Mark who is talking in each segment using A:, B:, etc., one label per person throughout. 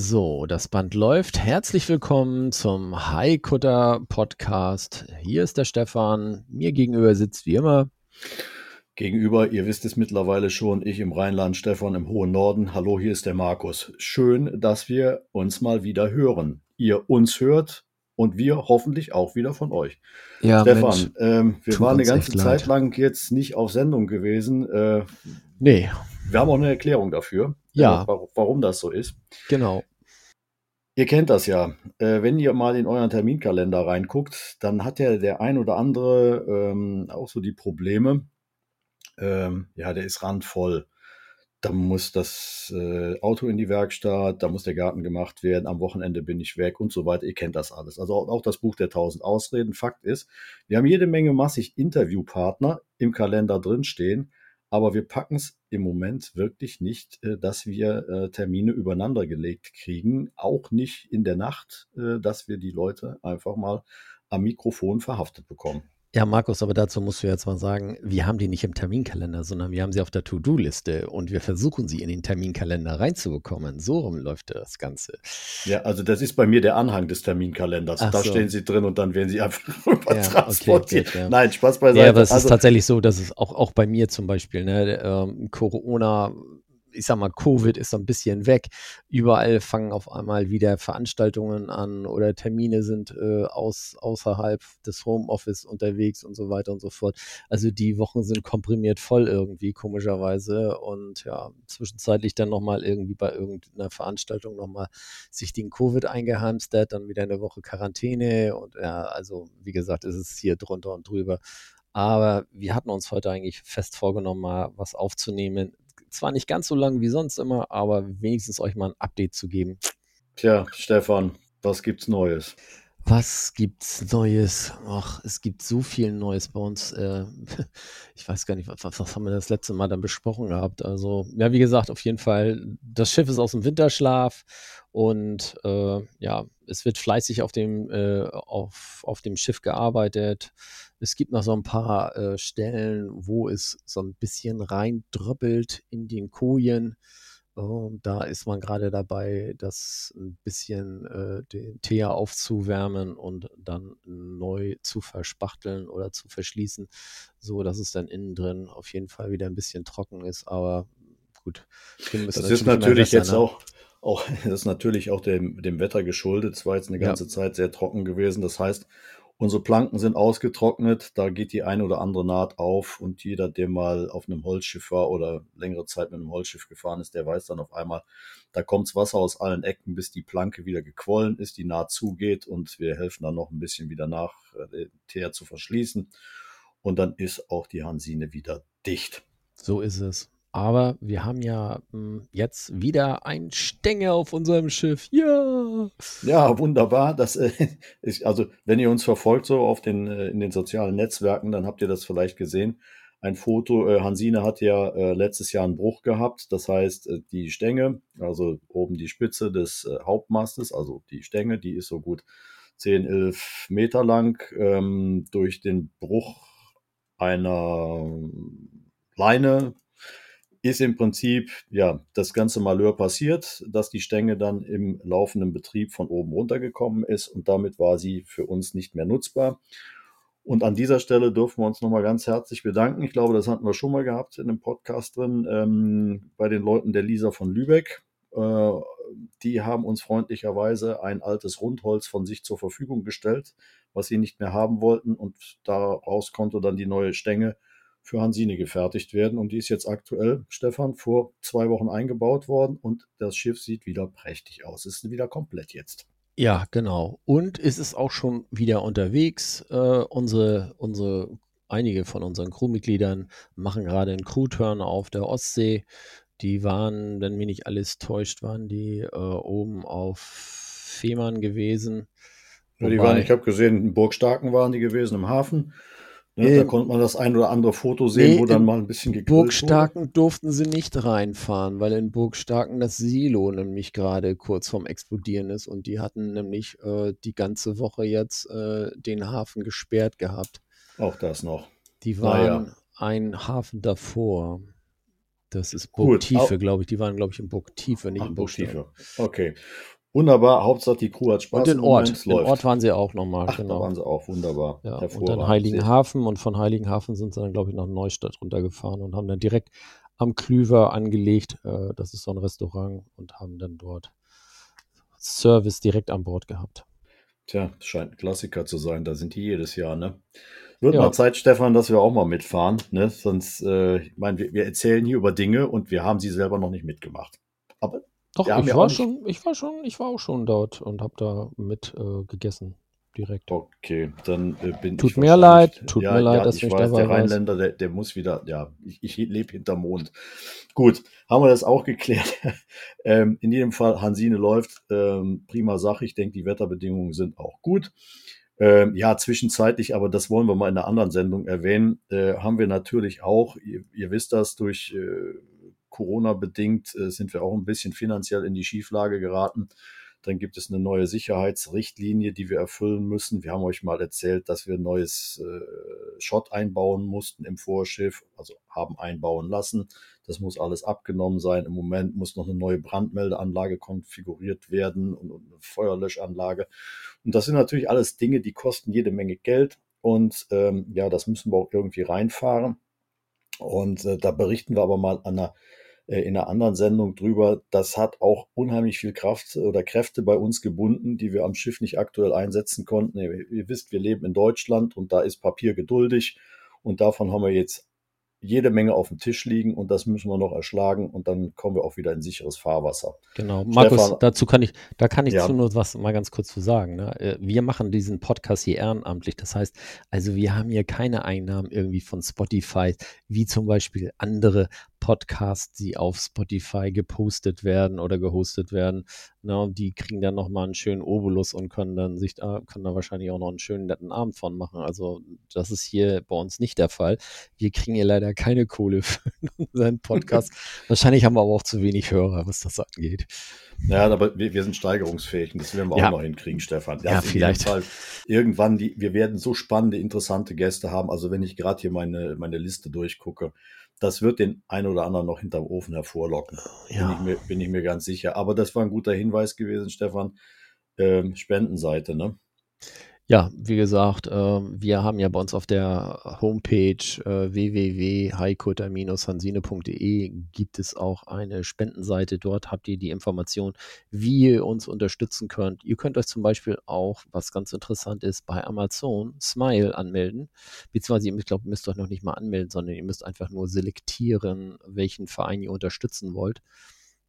A: So, das Band läuft. Herzlich willkommen zum Haikutter Podcast. Hier ist der Stefan. Mir gegenüber sitzt wie immer.
B: Gegenüber, ihr wisst es mittlerweile schon, ich im Rheinland, Stefan im hohen Norden. Hallo, hier ist der Markus. Schön, dass wir uns mal wieder hören. Ihr uns hört und wir hoffentlich auch wieder von euch.
A: Ja,
B: Stefan, ähm, wir waren eine ganze Zeit lang jetzt nicht auf Sendung gewesen. Äh,
A: nee.
B: Wir haben auch eine Erklärung dafür,
A: ja.
B: äh, warum das so ist.
A: Genau.
B: Ihr kennt das ja. Äh, wenn ihr mal in euren Terminkalender reinguckt, dann hat ja der ein oder andere ähm, auch so die Probleme. Ähm, ja, der ist randvoll da muss das äh, Auto in die Werkstatt, da muss der Garten gemacht werden, am Wochenende bin ich weg und so weiter. Ihr kennt das alles. Also auch, auch das Buch der tausend Ausreden. Fakt ist, wir haben jede Menge massig Interviewpartner im Kalender drinstehen, aber wir packen es im Moment wirklich nicht, äh, dass wir äh, Termine übereinander gelegt kriegen, auch nicht in der Nacht, äh, dass wir die Leute einfach mal am Mikrofon verhaftet bekommen.
A: Ja, Markus, aber dazu musst du jetzt mal sagen, wir haben die nicht im Terminkalender, sondern wir haben sie auf der To-Do-Liste und wir versuchen sie in den Terminkalender reinzubekommen. So rum läuft das Ganze.
B: Ja, also das ist bei mir der Anhang des Terminkalenders. Ach da so. stehen sie drin und dann werden sie einfach rüber ja, transportiert. Okay, ja. Nein, Spaß beiseite.
A: Ja, aber es also, ist tatsächlich so, dass es auch, auch bei mir zum Beispiel, ne, ähm, Corona ich sag mal, Covid ist so ein bisschen weg. Überall fangen auf einmal wieder Veranstaltungen an oder Termine sind äh, aus, außerhalb des Homeoffice unterwegs und so weiter und so fort. Also die Wochen sind komprimiert voll irgendwie, komischerweise. Und ja, zwischenzeitlich dann nochmal irgendwie bei irgendeiner Veranstaltung nochmal sich den Covid eingehamstert, dann wieder eine Woche Quarantäne und ja, also wie gesagt, ist es hier drunter und drüber. Aber wir hatten uns heute eigentlich fest vorgenommen, mal was aufzunehmen zwar nicht ganz so lang wie sonst immer, aber wenigstens euch mal ein Update zu geben.
B: Tja, Stefan, was gibt's Neues?
A: Was gibt's Neues? Ach, es gibt so viel Neues bei uns. Äh, ich weiß gar nicht, was, was, haben wir das letzte Mal dann besprochen gehabt? Also, ja, wie gesagt, auf jeden Fall, das Schiff ist aus dem Winterschlaf und äh, ja, es wird fleißig auf dem, äh, auf, auf dem Schiff gearbeitet. Es gibt noch so ein paar äh, Stellen, wo es so ein bisschen reindröppelt in den Kojen. Uh, da ist man gerade dabei, das ein bisschen äh, den Teer aufzuwärmen und dann neu zu verspachteln oder zu verschließen, so dass es dann innen drin auf jeden Fall wieder ein bisschen trocken ist. Aber gut,
B: das ist natürlich jetzt ne? auch auch, das ist natürlich auch dem, dem Wetter geschuldet. Es war jetzt eine ganze ja. Zeit sehr trocken gewesen. Das heißt, unsere Planken sind ausgetrocknet. Da geht die eine oder andere Naht auf. Und jeder, der mal auf einem Holzschiff war oder längere Zeit mit einem Holzschiff gefahren ist, der weiß dann auf einmal, da kommt's Wasser aus allen Ecken, bis die Planke wieder gequollen ist, die Naht zugeht. Und wir helfen dann noch ein bisschen wieder nach, äh, den Teer zu verschließen. Und dann ist auch die Hansine wieder dicht.
A: So ist es. Aber wir haben ja mh, hm, jetzt wieder ein Stängel auf unserem Schiff. Ja.
B: Ja, wunderbar. Das äh, ist, also, wenn ihr uns verfolgt, so auf den, äh, in den sozialen Netzwerken, dann habt ihr das vielleicht gesehen. Ein Foto, äh, Hansine hat ja äh, letztes Jahr einen Bruch gehabt. Das heißt, äh, die Stänge, also oben die Spitze des äh, Hauptmastes, also die Stänge, die ist so gut 10, 11 Meter lang, ähm, durch den Bruch einer Leine ist im Prinzip ja das ganze Malheur passiert, dass die Stänge dann im laufenden Betrieb von oben runtergekommen ist und damit war sie für uns nicht mehr nutzbar. Und an dieser Stelle dürfen wir uns nochmal ganz herzlich bedanken. Ich glaube, das hatten wir schon mal gehabt in dem Podcast drin, ähm, bei den Leuten der Lisa von Lübeck. Äh, die haben uns freundlicherweise ein altes Rundholz von sich zur Verfügung gestellt, was sie nicht mehr haben wollten. Und daraus konnte dann die neue Stänge für Hansine gefertigt werden. Und die ist jetzt aktuell, Stefan, vor zwei Wochen eingebaut worden und das Schiff sieht wieder prächtig aus. Es ist wieder komplett jetzt.
A: Ja, genau. Und es ist auch schon wieder unterwegs. Äh, unsere, unsere, einige von unseren Crewmitgliedern machen gerade einen Crew-Turn auf der Ostsee. Die waren, wenn mich nicht alles täuscht, waren die äh, oben auf Fehmarn gewesen.
B: Ja, die waren, ich habe gesehen, in Burgstarken waren die gewesen im Hafen. Ne, da konnte man das ein oder andere Foto sehen,
A: nee,
B: wo dann mal ein bisschen gegrillt
A: Burgstarken
B: wurde.
A: durften sie nicht reinfahren, weil in Burgstarken das Silo nämlich gerade kurz vorm Explodieren ist und die hatten nämlich äh, die ganze Woche jetzt äh, den Hafen gesperrt gehabt.
B: Auch das noch.
A: Die
B: Naja.
A: waren ein Hafen davor. Das ist Burgtiefe,
B: au-
A: glaube ich. Die waren, glaube ich, in Burgtiefe, nicht
B: Ach,
A: in.
B: Burgtiefe. Okay. Wunderbar. Hauptsache die Crew hat Spaß.
A: Und den Ort.
B: Es
A: Den. Ort waren sie auch nochmal,
B: Ach, da
A: genau.
B: waren sie auch. Wunderbar.
A: Ja, und dann Heiligenhafen und von Heiligenhafen sind sie dann, glaube ich, nach Neustadt runtergefahren und haben dann direkt am Klüver angelegt. Äh, das ist so ein Restaurant und haben dann dort Service direkt an Bord gehabt.
B: Tja, scheint ein Klassiker zu sein. Da sind die jedes Jahr, ne? Wird
A: Ja.
B: mal Zeit, Stefan, dass wir auch mal mitfahren, ne? Sonst, äh, ich meine, wir, wir erzählen hier über Dinge und wir haben sie selber noch nicht mitgemacht. Aber
A: Doch, ich
B: ja
A: war
B: nicht-
A: schon, ich war schon, ich war auch schon dort und habe da mit äh, gegessen. Direkt.
B: okay, dann äh, bin
A: Tut
B: ich
A: mir
B: wahrscheinlich-
A: leid, tut mir leid, dass
B: ich
A: ich
B: weiß,
A: dabei
B: der
A: war.
B: Rheinländer, der, der muss wieder, ja, ich, ich lebe hinterm Mond. Gut, haben wir das auch geklärt. ähm, in jedem Fall, Hansine läuft, ähm, prima Sache. Ich denke, die Wetterbedingungen sind auch gut. Ähm, ja, zwischenzeitlich, aber das wollen wir mal in einer anderen Sendung erwähnen, äh, haben wir natürlich auch, ihr, ihr wisst das, durch äh, Corona bedingt äh, sind wir auch ein bisschen finanziell in die Schieflage geraten. Dann gibt es eine neue Sicherheitsrichtlinie, die wir erfüllen müssen. Wir haben euch mal erzählt, dass wir ein neues äh, Schott einbauen mussten im Vorschiff, also haben einbauen lassen. Das muss alles abgenommen sein. Im Moment muss noch eine neue Brandmeldeanlage konfiguriert werden und, und eine Feuerlöschanlage. Und das sind natürlich alles Dinge, die kosten jede Menge Geld. Und ähm, ja, das müssen wir auch irgendwie reinfahren. Und äh, da berichten wir aber mal an einer, in einer anderen Sendung drüber. Das hat auch unheimlich viel Kraft oder Kräfte bei uns gebunden, die wir am Schiff nicht aktuell einsetzen konnten. Ihr, wisst, wir leben in Deutschland und da ist Papier geduldig. Und davon haben wir jetzt jede Menge auf dem Tisch liegen und das müssen wir noch erschlagen und dann kommen wir auch wieder in sicheres Fahrwasser.
A: Genau. Markus,
B: Stefan-
A: dazu kann ich, da kann ich
B: Ja.
A: zu nur was mal ganz kurz zu sagen. Ne? Äh, Wir machen diesen Podcast hier ehrenamtlich. Das heißt, also wir haben hier keine Einnahmen irgendwie von Spotify, wie zum Beispiel andere Podcasts, die auf Spotify gepostet werden oder gehostet werden. Ne? Die kriegen dann nochmal einen schönen Obolus und können dann sich da, können da wahrscheinlich auch noch einen schönen netten Abend von machen. Also das ist hier bei uns nicht der Fall. Wir kriegen hier leider keine Kohle für unseren Podcast. Wahrscheinlich haben wir aber auch zu wenig Hörer, was das angeht.
B: Ja, aber wir, wir sind steigerungsfähig und das werden wir
A: Ja.
B: auch noch hinkriegen, Stefan.
A: Ja,
B: in jedem
A: vielleicht.
B: Fall irgendwann, die, wir werden so spannende, interessante Gäste haben. Also wenn ich gerade hier meine, meine Liste durchgucke, das wird den einen oder anderen noch hinterm Ofen hervorlocken. Bin, ich mir, bin ich mir ganz sicher. Aber das war ein guter Hinweis gewesen, Stefan. Ähm, Spendenseite, ne?
A: Ja, wie gesagt, äh, wir haben ja bei uns auf der Homepage äh, www.heikutter-hansine.de gibt es auch eine Spendenseite. Dort habt ihr die Information, wie ihr uns unterstützen könnt. Ihr könnt euch zum Beispiel auch, was ganz interessant ist, bei Amazon Smile anmelden. Beziehungsweise ihr müsst, glaub, müsst euch noch nicht mal anmelden, sondern ihr müsst einfach nur selektieren, welchen Verein ihr unterstützen wollt.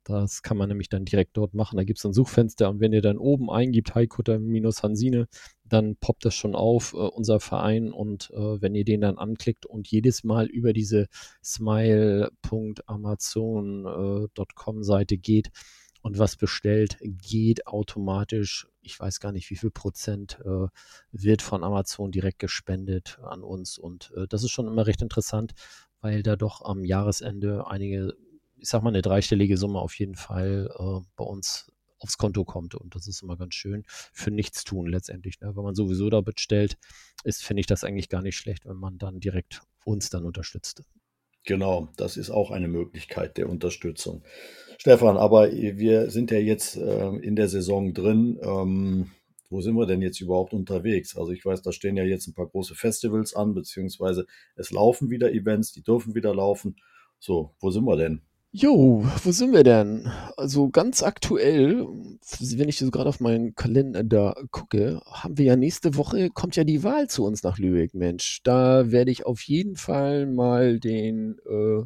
A: Das kann man nämlich dann direkt dort machen. Da gibt es ein Suchfenster und wenn ihr dann oben eingibt, Heikutter-Hansine, dann poppt das schon auf, äh, unser Verein. Und äh, wenn ihr den dann anklickt und jedes Mal über diese smile.amazon.com Seite geht und was bestellt, geht automatisch, ich weiß gar nicht, wie viel Prozent äh, wird von Amazon direkt gespendet an uns. Und äh, das ist schon immer recht interessant, weil da doch am Jahresende einige, ich sag mal, eine dreistellige Summe auf jeden Fall äh, bei uns aufs Konto kommt. Und das ist immer ganz schön für nichts tun letztendlich. Ne? Wenn man sowieso da bestellt, ist, finde ich das eigentlich gar nicht schlecht, wenn man dann direkt uns dann unterstützt.
B: Genau, das ist auch eine Möglichkeit der Unterstützung. Stefan, aber wir sind ja jetzt äh, in der Saison drin. Ähm, wo sind wir denn jetzt überhaupt unterwegs? Also ich weiß, da stehen ja jetzt ein paar große Festivals an, beziehungsweise es laufen wieder Events, die dürfen wieder laufen. So, wo sind wir denn?
A: Jo, wo sind wir denn? Also ganz aktuell, wenn ich so gerade auf meinen Kalender gucke, haben wir ja nächste Woche, kommt ja die Wahl zu uns nach Lübeck, Mensch. Da werde ich auf jeden Fall mal den äh,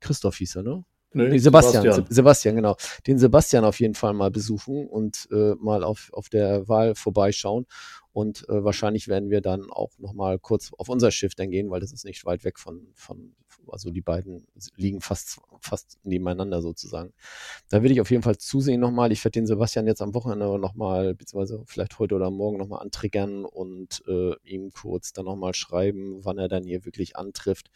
A: Christoph hieß er, ne? Nee, Sebastian, Sebastian, Sebastian, genau. Den Sebastian auf jeden Fall mal besuchen und äh, mal auf, auf der Wahl vorbeischauen. Und äh, wahrscheinlich werden wir dann auch nochmal kurz auf unser Schiff dann gehen, weil das ist nicht weit weg von, von also die beiden liegen fast, fast nebeneinander sozusagen. Da will ich auf jeden Fall zusehen nochmal. Ich werde den Sebastian jetzt am Wochenende nochmal, beziehungsweise vielleicht heute oder morgen nochmal antriggern und äh, ihm kurz dann nochmal schreiben, wann er dann hier wirklich antrifft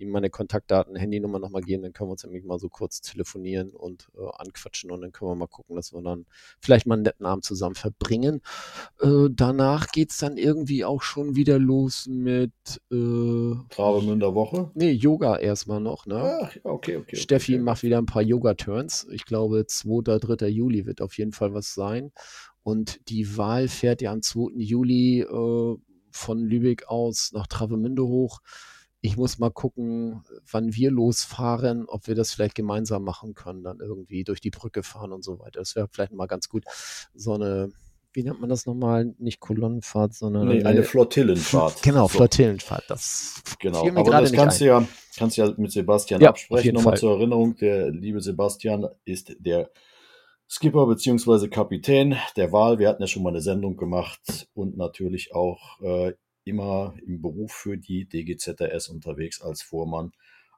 A: ihm meine Kontaktdaten, Handynummer nochmal geben, dann können wir uns nämlich mal so kurz telefonieren und äh, anquatschen und dann können wir mal gucken, dass wir dann vielleicht mal einen netten Abend zusammen verbringen. Äh, danach es dann irgendwie auch schon wieder los mit äh,
B: Travemünder Woche?
A: Nee, Yoga erstmal noch, ne?
B: Ach, okay, okay.
A: Steffi
B: okay.
A: macht wieder ein paar Yoga-Turns. Ich glaube, 2. 3. Juli wird auf jeden Fall was sein. Und die Wahl fährt ja am 2. Juli äh, von Lübeck aus nach Travemünde hoch. Ich muss mal gucken, wann wir losfahren, ob wir das vielleicht gemeinsam machen können, dann irgendwie durch die Brücke fahren und so weiter. Das wäre vielleicht mal ganz gut. So eine, wie nennt man das nochmal? Nicht Kolonnenfahrt, sondern
B: nee, eine, eine Flottillenfahrt.
A: Genau, so. Flottillenfahrt. Das
B: genau. Aber das kannst du ja, kannst ja mit Sebastian ja, absprechen. Nochmal zur Erinnerung: Der liebe Sebastian ist der Skipper bzw. Kapitän der Wahl. Wir hatten ja schon mal eine Sendung gemacht und natürlich auch äh, immer im Beruf für die DGZRS unterwegs als Vormann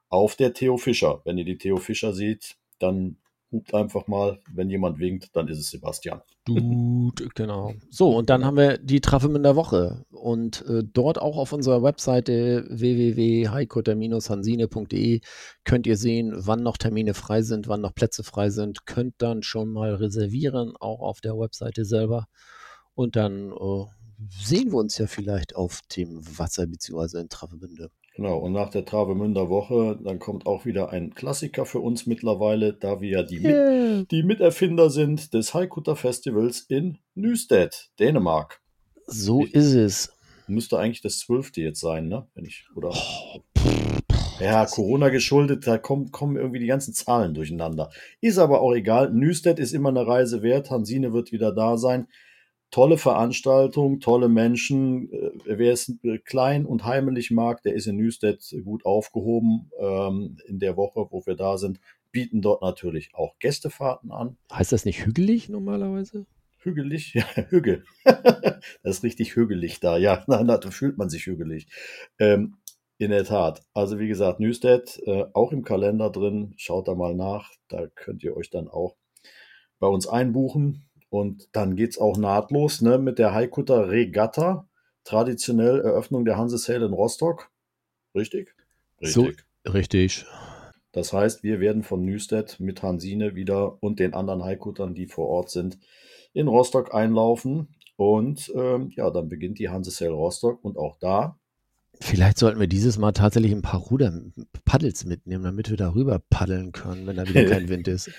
B: auf der Theo Fischer. Wenn ihr die Theo Fischer seht, dann hupt einfach mal. Wenn jemand winkt, dann ist es Sebastian.
A: Dude, genau. So, und dann haben wir die Travemünder Woche. Und äh, dort auch auf unserer Webseite www.heikutter-hansine.de könnt ihr sehen, wann noch Termine frei sind, wann noch Plätze frei sind. Könnt dann schon mal reservieren, auch auf der Webseite selber. Und dann äh, sehen wir uns ja vielleicht auf dem Wasser bzw. in Travemünde.
B: Genau, und nach der Travemünder Woche, dann kommt auch wieder ein Klassiker für uns mittlerweile, da wir ja die, yeah. Mit, die Miterfinder sind des Haikutter Festivals in Nüstedt, Dänemark.
A: So ich, ist es.
B: Müsste eigentlich das zwölfte jetzt sein, ne? Wenn ich, oder? Oh, ja, Corona geschuldet, da kommen, kommen irgendwie die ganzen Zahlen durcheinander. Ist aber auch egal. Nüstedt ist immer eine Reise wert. Hansine wird wieder da sein tolle Veranstaltung, tolle Menschen. Äh, wer es äh, klein und heimelig mag, der ist in Nüstedt gut aufgehoben ähm, in der Woche, wo wir da sind. Bieten dort natürlich auch Gästefahrten an.
A: Heißt das nicht hügelig normalerweise?
B: Hügelig? Ja, Hügel. das ist richtig hügelig da. Ja, da fühlt man sich hügelig. Ähm, in der Tat. Also wie gesagt, Newstead äh, auch im Kalender drin. Schaut da mal nach. Da könnt ihr euch dann auch bei uns einbuchen. Und dann geht es auch nahtlos ne, mit der Haikutter Regatta. Traditionell Eröffnung der Hanse Sail in Rostock. Richtig?
A: Richtig. So, richtig.
B: Das heißt, wir werden von Nüstedt mit Hansine wieder und den anderen Haikuttern, die vor Ort sind, in Rostock einlaufen. Und ähm, ja, dann beginnt die Hanse Sail Rostock und auch da.
A: Vielleicht sollten wir dieses Mal tatsächlich ein paar Ruder, Paddels mitnehmen, damit wir darüber paddeln können, wenn da wieder kein Wind ist.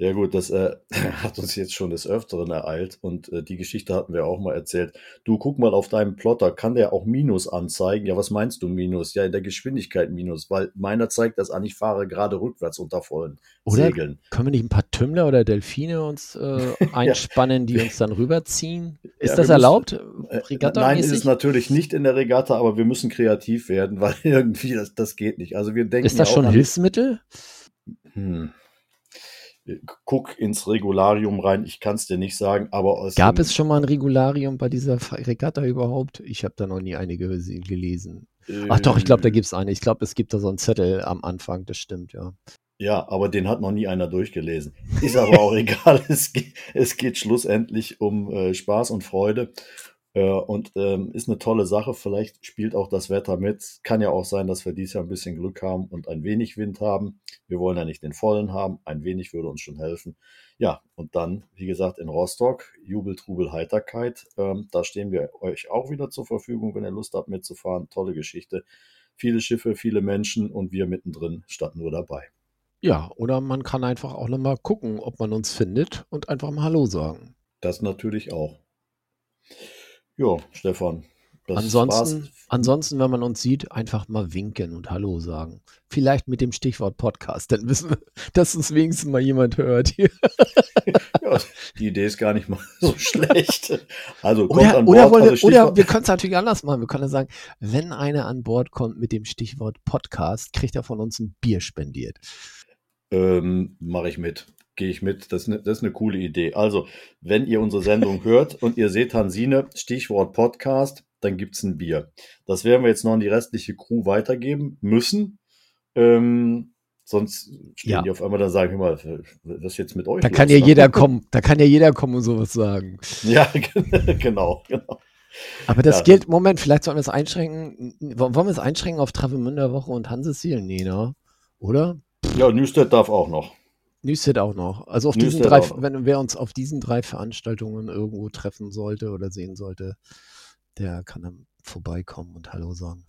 B: Ja gut, das äh, hat uns jetzt schon des Öfteren ereilt und äh, die Geschichte hatten wir auch mal erzählt. Du guck mal auf deinem Plotter, kann der auch Minus anzeigen? Ja, was meinst du Minus? Ja, in der Geschwindigkeit Minus, weil meiner zeigt das an, ich fahre gerade rückwärts unter vollen
A: oder Segeln. Können wir nicht ein paar Tümmler oder Delfine uns äh, einspannen, ja. die uns dann rüberziehen? Ist ja, das erlaubt?
B: Äh, nein, ist es natürlich nicht in der Regatta, aber wir müssen kreativ werden, weil irgendwie das, das geht nicht. Also wir denken.
A: Ist das schon Hilfsmittel?
B: Hm guck ins Regularium rein, ich kann es dir nicht sagen, aber
A: Gab es schon mal ein Regularium bei dieser Regatta überhaupt? Ich habe da noch nie eine gelesen. Äh, Ach doch, ich glaube, da gibt es eine. Ich glaube, es gibt da so einen Zettel am Anfang, das stimmt, ja.
B: Ja, aber den hat noch nie einer durchgelesen. Ist aber auch egal. Es geht, es geht schlussendlich um äh, Spaß und Freude. Äh, und ähm, ist eine tolle Sache. Vielleicht spielt auch das Wetter mit. Kann ja auch sein, dass wir dieses Jahr ein bisschen Glück haben und ein wenig Wind haben. Wir wollen ja nicht den vollen haben. Ein wenig würde uns schon helfen. Ja, und dann, wie gesagt, in Rostock, Jubel, Trubel, Heiterkeit. Ähm, da stehen wir euch auch wieder zur Verfügung, wenn ihr Lust habt mitzufahren. Tolle Geschichte. Viele Schiffe, viele Menschen und wir mittendrin statt nur dabei.
A: Ja, oder man kann einfach auch nochmal gucken, ob man uns findet und einfach mal Hallo sagen.
B: Das natürlich auch. Ja, Stefan.
A: Ansonsten, ansonsten, wenn man uns sieht, einfach mal winken und Hallo sagen. Vielleicht mit dem Stichwort Podcast, dann wissen wir, dass uns wenigstens mal jemand hört hier.
B: Ja, die Idee ist gar nicht mal so schlecht. Also
A: kommt oder, an Bord. Oder, wollen, also oder wir können es natürlich anders machen. Wir können sagen, wenn einer an Bord kommt mit dem Stichwort Podcast, kriegt er von uns ein Bier spendiert.
B: Ähm, Mache ich mit. Gehe ich mit. Das ist, eine, das ist eine coole Idee. Also, wenn ihr unsere Sendung hört und ihr seht Hansine, Stichwort Podcast, dann gibt es ein Bier. Das werden wir jetzt noch an die restliche Crew weitergeben müssen. Ähm, sonst stehen
A: Ja.
B: die auf einmal dann sagen, hör mal, was jetzt mit euch?
A: Da kann ja
B: ne?
A: jeder kommen, da kann ja jeder kommen und sowas sagen.
B: Ja, genau, genau.
A: Aber das
B: Ja.
A: gilt, Moment, vielleicht sollten wir es einschränken. Wollen wir es einschränken auf Travemünder Woche und Hansesiel? Nee, ne? Oder?
B: Ja, Newstead darf auch noch.
A: Newstead auch noch. Also auf diesen
B: Newstead
A: drei,
B: auch
A: wenn wer uns auf diesen drei Veranstaltungen irgendwo treffen sollte oder sehen sollte, der kann dann vorbeikommen und Hallo sagen.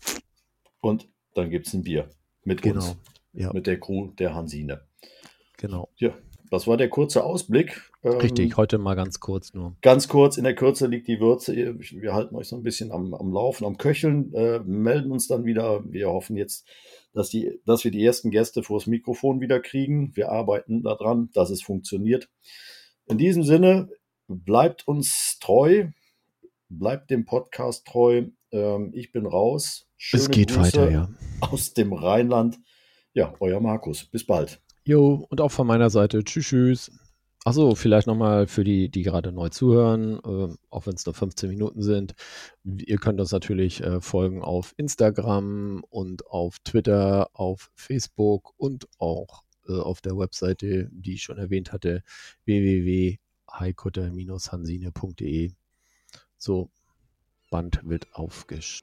B: Und dann gibt es ein Bier mit
A: Genau.
B: uns,
A: Ja,
B: mit der Crew der Hansine.
A: genau.
B: Ja, das war der kurze Ausblick. Ähm,
A: Richtig, heute mal ganz kurz nur.
B: Ganz kurz, in der Kürze liegt die Würze. Wir halten euch so ein bisschen am, am Laufen, am Köcheln, äh, melden uns dann wieder. Wir hoffen jetzt, dass, die, dass wir die ersten Gäste vors Mikrofon wieder kriegen. Wir arbeiten daran, dass es funktioniert. In diesem Sinne, bleibt uns treu, bleibt dem Podcast treu. Ähm, ich bin raus. Schöne
A: es geht
B: Grüße
A: weiter, ja.
B: aus dem Rheinland. Ja, euer Markus. Bis bald.
A: Jo, und auch von meiner Seite. Tschüss, tschüss. Achso, vielleicht nochmal für die, die gerade neu zuhören, äh, auch wenn es nur 15 Minuten sind. Ihr könnt uns natürlich äh, folgen auf Instagram und auf Twitter, auf Facebook und auch äh, auf der Webseite, die ich schon erwähnt hatte, www.heikutter-hansine.de. So, Band wird aufgesch.